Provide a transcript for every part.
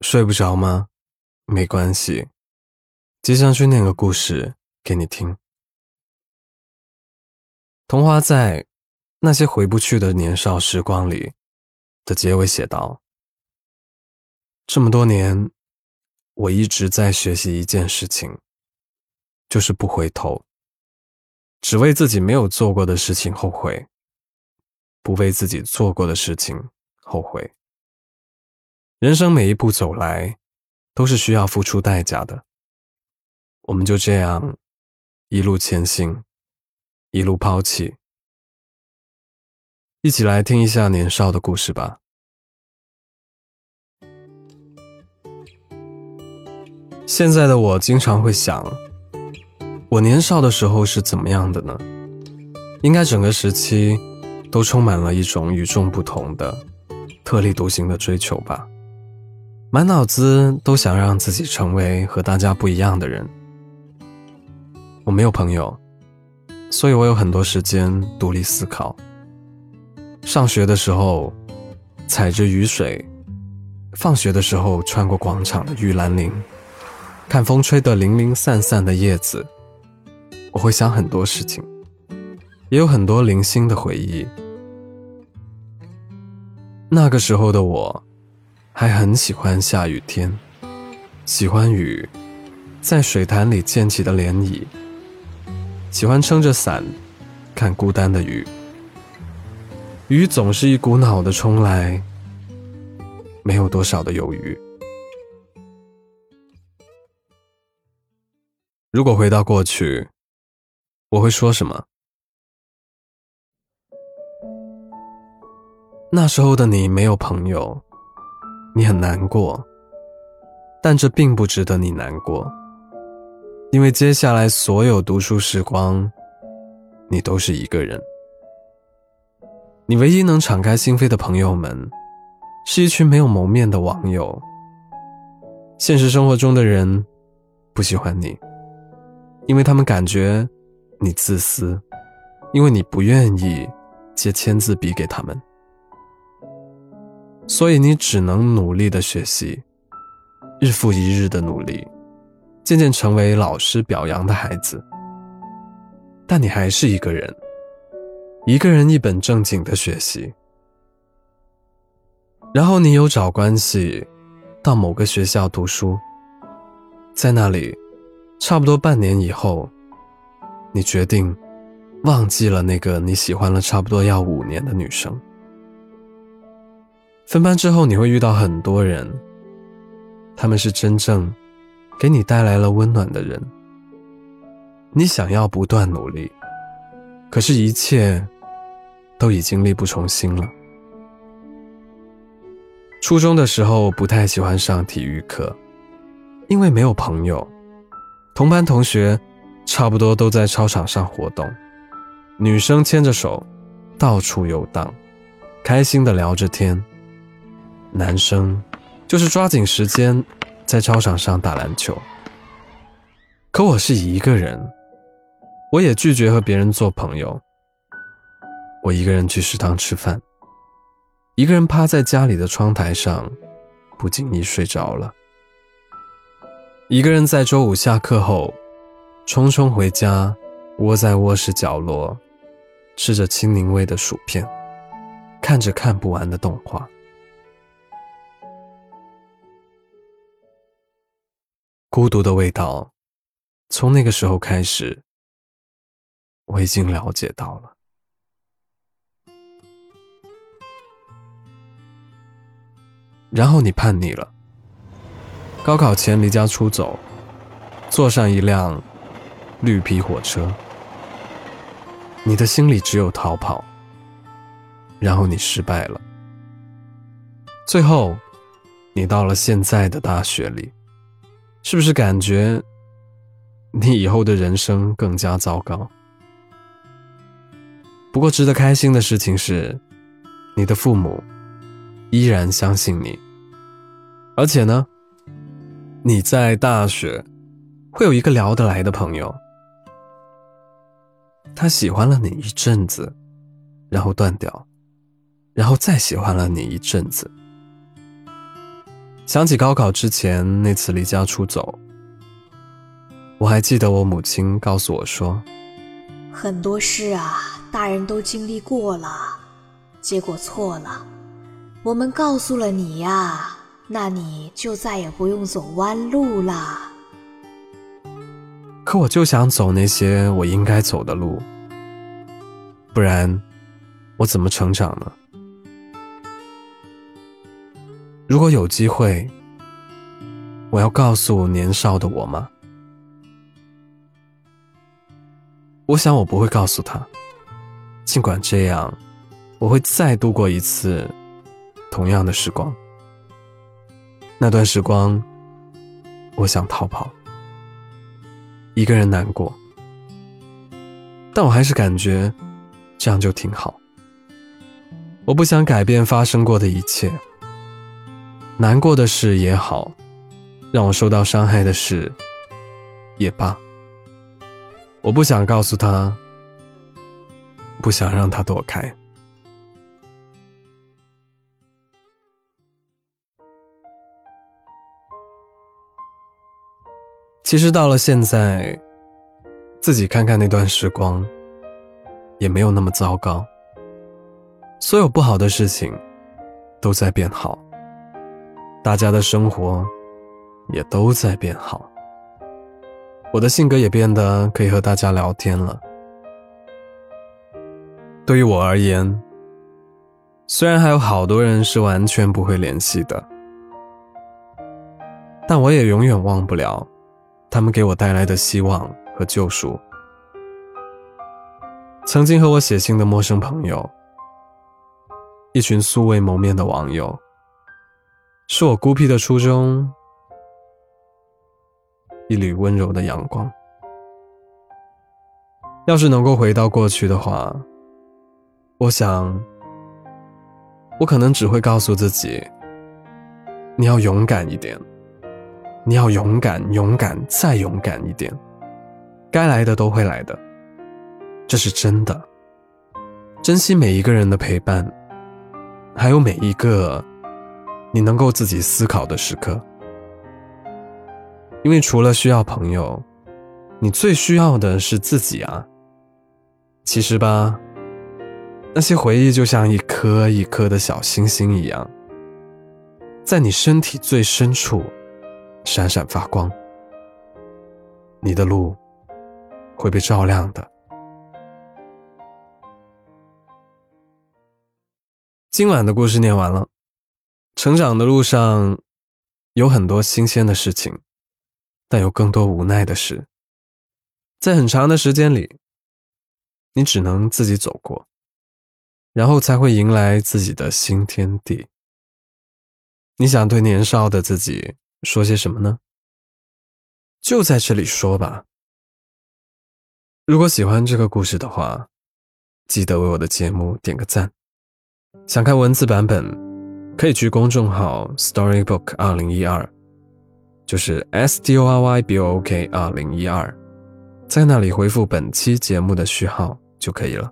睡不着吗？没关系，接下去念个故事给你听。童话在那些回不去的年少时光里的结尾写道：“这么多年，我一直在学习一件事情，就是不回头，只为自己没有做过的事情后悔，不为自己做过的事情后悔。”人生每一步走来，都是需要付出代价的。我们就这样一路前行，一路抛弃。一起来听一下年少的故事吧。现在的我经常会想，我年少的时候是怎么样的呢？应该整个时期都充满了一种与众不同的、特立独行的追求吧。满脑子都想让自己成为和大家不一样的人。我没有朋友，所以我有很多时间独立思考。上学的时候，踩着雨水；放学的时候，穿过广场的玉兰林，看风吹得零零散散的叶子。我会想很多事情，也有很多零星的回忆。那个时候的我。还很喜欢下雨天，喜欢雨在水潭里溅起的涟漪，喜欢撑着伞看孤单的雨。雨总是一股脑的冲来，没有多少的犹豫。如果回到过去，我会说什么？那时候的你没有朋友。你很难过，但这并不值得你难过，因为接下来所有读书时光，你都是一个人。你唯一能敞开心扉的朋友们，是一群没有谋面的网友。现实生活中的人不喜欢你，因为他们感觉你自私，因为你不愿意借签字笔给他们。所以你只能努力的学习，日复一日的努力，渐渐成为老师表扬的孩子。但你还是一个人，一个人一本正经的学习。然后你有找关系，到某个学校读书，在那里，差不多半年以后，你决定忘记了那个你喜欢了差不多要五年的女生。分班之后，你会遇到很多人，他们是真正给你带来了温暖的人。你想要不断努力，可是，一切都已经力不从心了。初中的时候，不太喜欢上体育课，因为没有朋友，同班同学差不多都在操场上活动，女生牵着手到处游荡，开心的聊着天。男生就是抓紧时间在操场上打篮球，可我是一个人，我也拒绝和别人做朋友。我一个人去食堂吃饭，一个人趴在家里的窗台上，不经意睡着了。一个人在周五下课后，匆匆回家，窝在卧室角落，吃着青柠味的薯片，看着看不完的动画。孤独的味道，从那个时候开始，我已经了解到了。然后你叛逆了，高考前离家出走，坐上一辆绿皮火车，你的心里只有逃跑。然后你失败了，最后，你到了现在的大学里。是不是感觉你以后的人生更加糟糕？不过值得开心的事情是，你的父母依然相信你，而且呢，你在大学会有一个聊得来的朋友，他喜欢了你一阵子，然后断掉，然后再喜欢了你一阵子，想起高考之前那次离家出走，我还记得我母亲告诉我说：“很多事啊，大人都经历过了，结果错了，我们告诉了你呀，那你就再也不用走弯路了。”可我就想走那些我应该走的路，不然我怎么成长呢？如果有机会，我要告诉年少的我吗？我想我不会告诉他，尽管这样，我会再度过一次同样的时光。那段时光，我想逃跑。一个人难过，但我还是感觉这样就挺好。我不想改变发生过的一切，难过的事也好，让我受到伤害的事也罢，我不想告诉他，不想让他躲开。其实到了现在，自己看看那段时光，也没有那么糟糕。所有不好的事情都在变好，大家的生活也都在变好。我的性格也变得可以和大家聊天了。对于我而言，虽然还有好多人是完全不会联系的，但我也永远忘不了。他们给我带来的希望和救赎。曾经和我写信的陌生朋友，一群素未谋面的网友，是我孤僻的初衷，一缕温柔的阳光。要是能够回到过去的话，我想，我可能只会告诉自己，你要勇敢一点。你要勇敢，勇敢，再勇敢一点。该来的都会来的，这是真的。珍惜每一个人的陪伴，还有每一个你能够自己思考的时刻。因为除了需要朋友，你最需要的是自己啊。其实吧，那些回忆就像一颗一颗的小星星一样，在你身体最深处。闪闪发光，你的路会被照亮的。今晚的故事念完了，成长的路上有很多新鲜的事情，但有更多无奈的事。在很长的时间里，你只能自己走过，然后才会迎来自己的新天地。你想对年少的自己？说些什么呢？就在这里说吧。如果喜欢这个故事的话，记得为我的节目点个赞。想看文字版本，可以去公众号 Storybook 二零一二，就是 S T O R Y B O O K 二零一二，在那里回复本期节目的序号就可以了。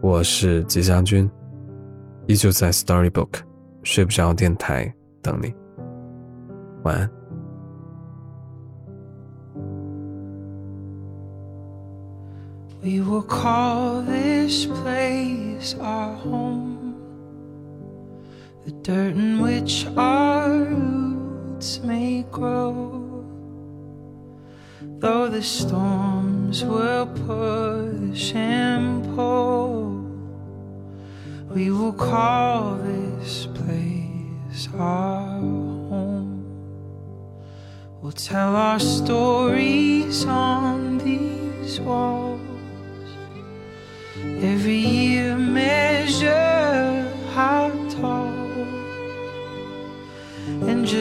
我是吉祥君，依旧在 Storybook 睡不着电台等你。晚安。We will call this place our home, the dirt in which our roots may grow. Though the storms will push and pull, we will call this place our home. We'll tell our stories on these walls. Every year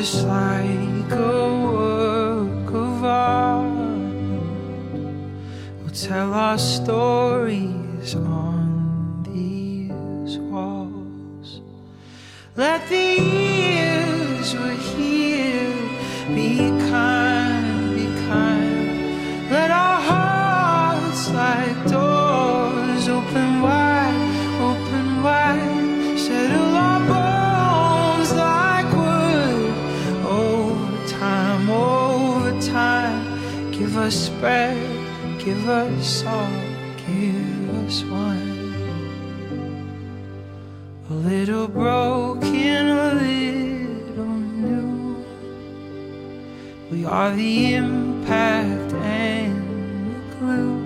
just like a work of art, we'll tell our stories on these walls. Let the years we're here us bread, give us salt, give us wine. A little broken, a little new. We are the impact and the glue,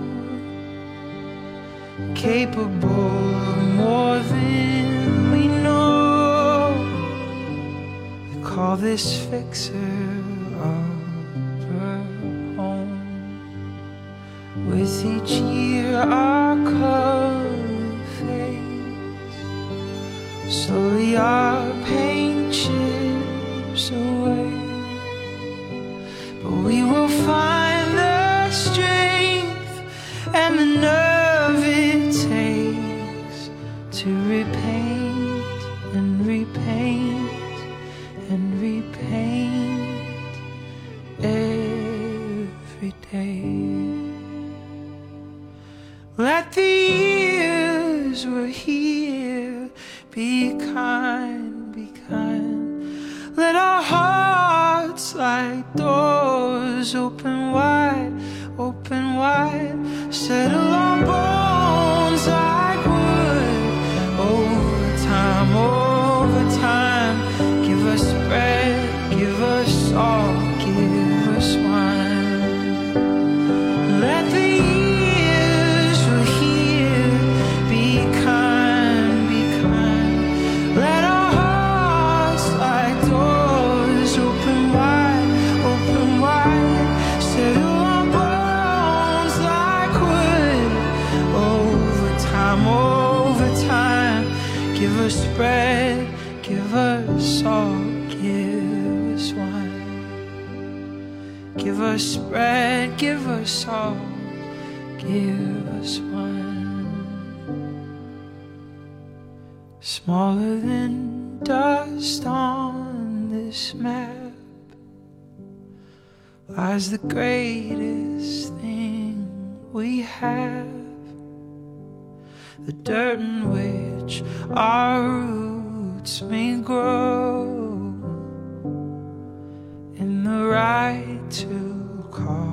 capable of more than we know. We call this fixer With each year, our color fades. Slowly, our paint chips away. But we will find the strength and the nerve be kind, be kind. Let our hearts like doors open wide, open wide. Settle salt, give us wine. Give us bread, give us salt, give us wine. Smaller than dust on this map lies the greatest thing we have. The dirt in which our roots may grow in the right to call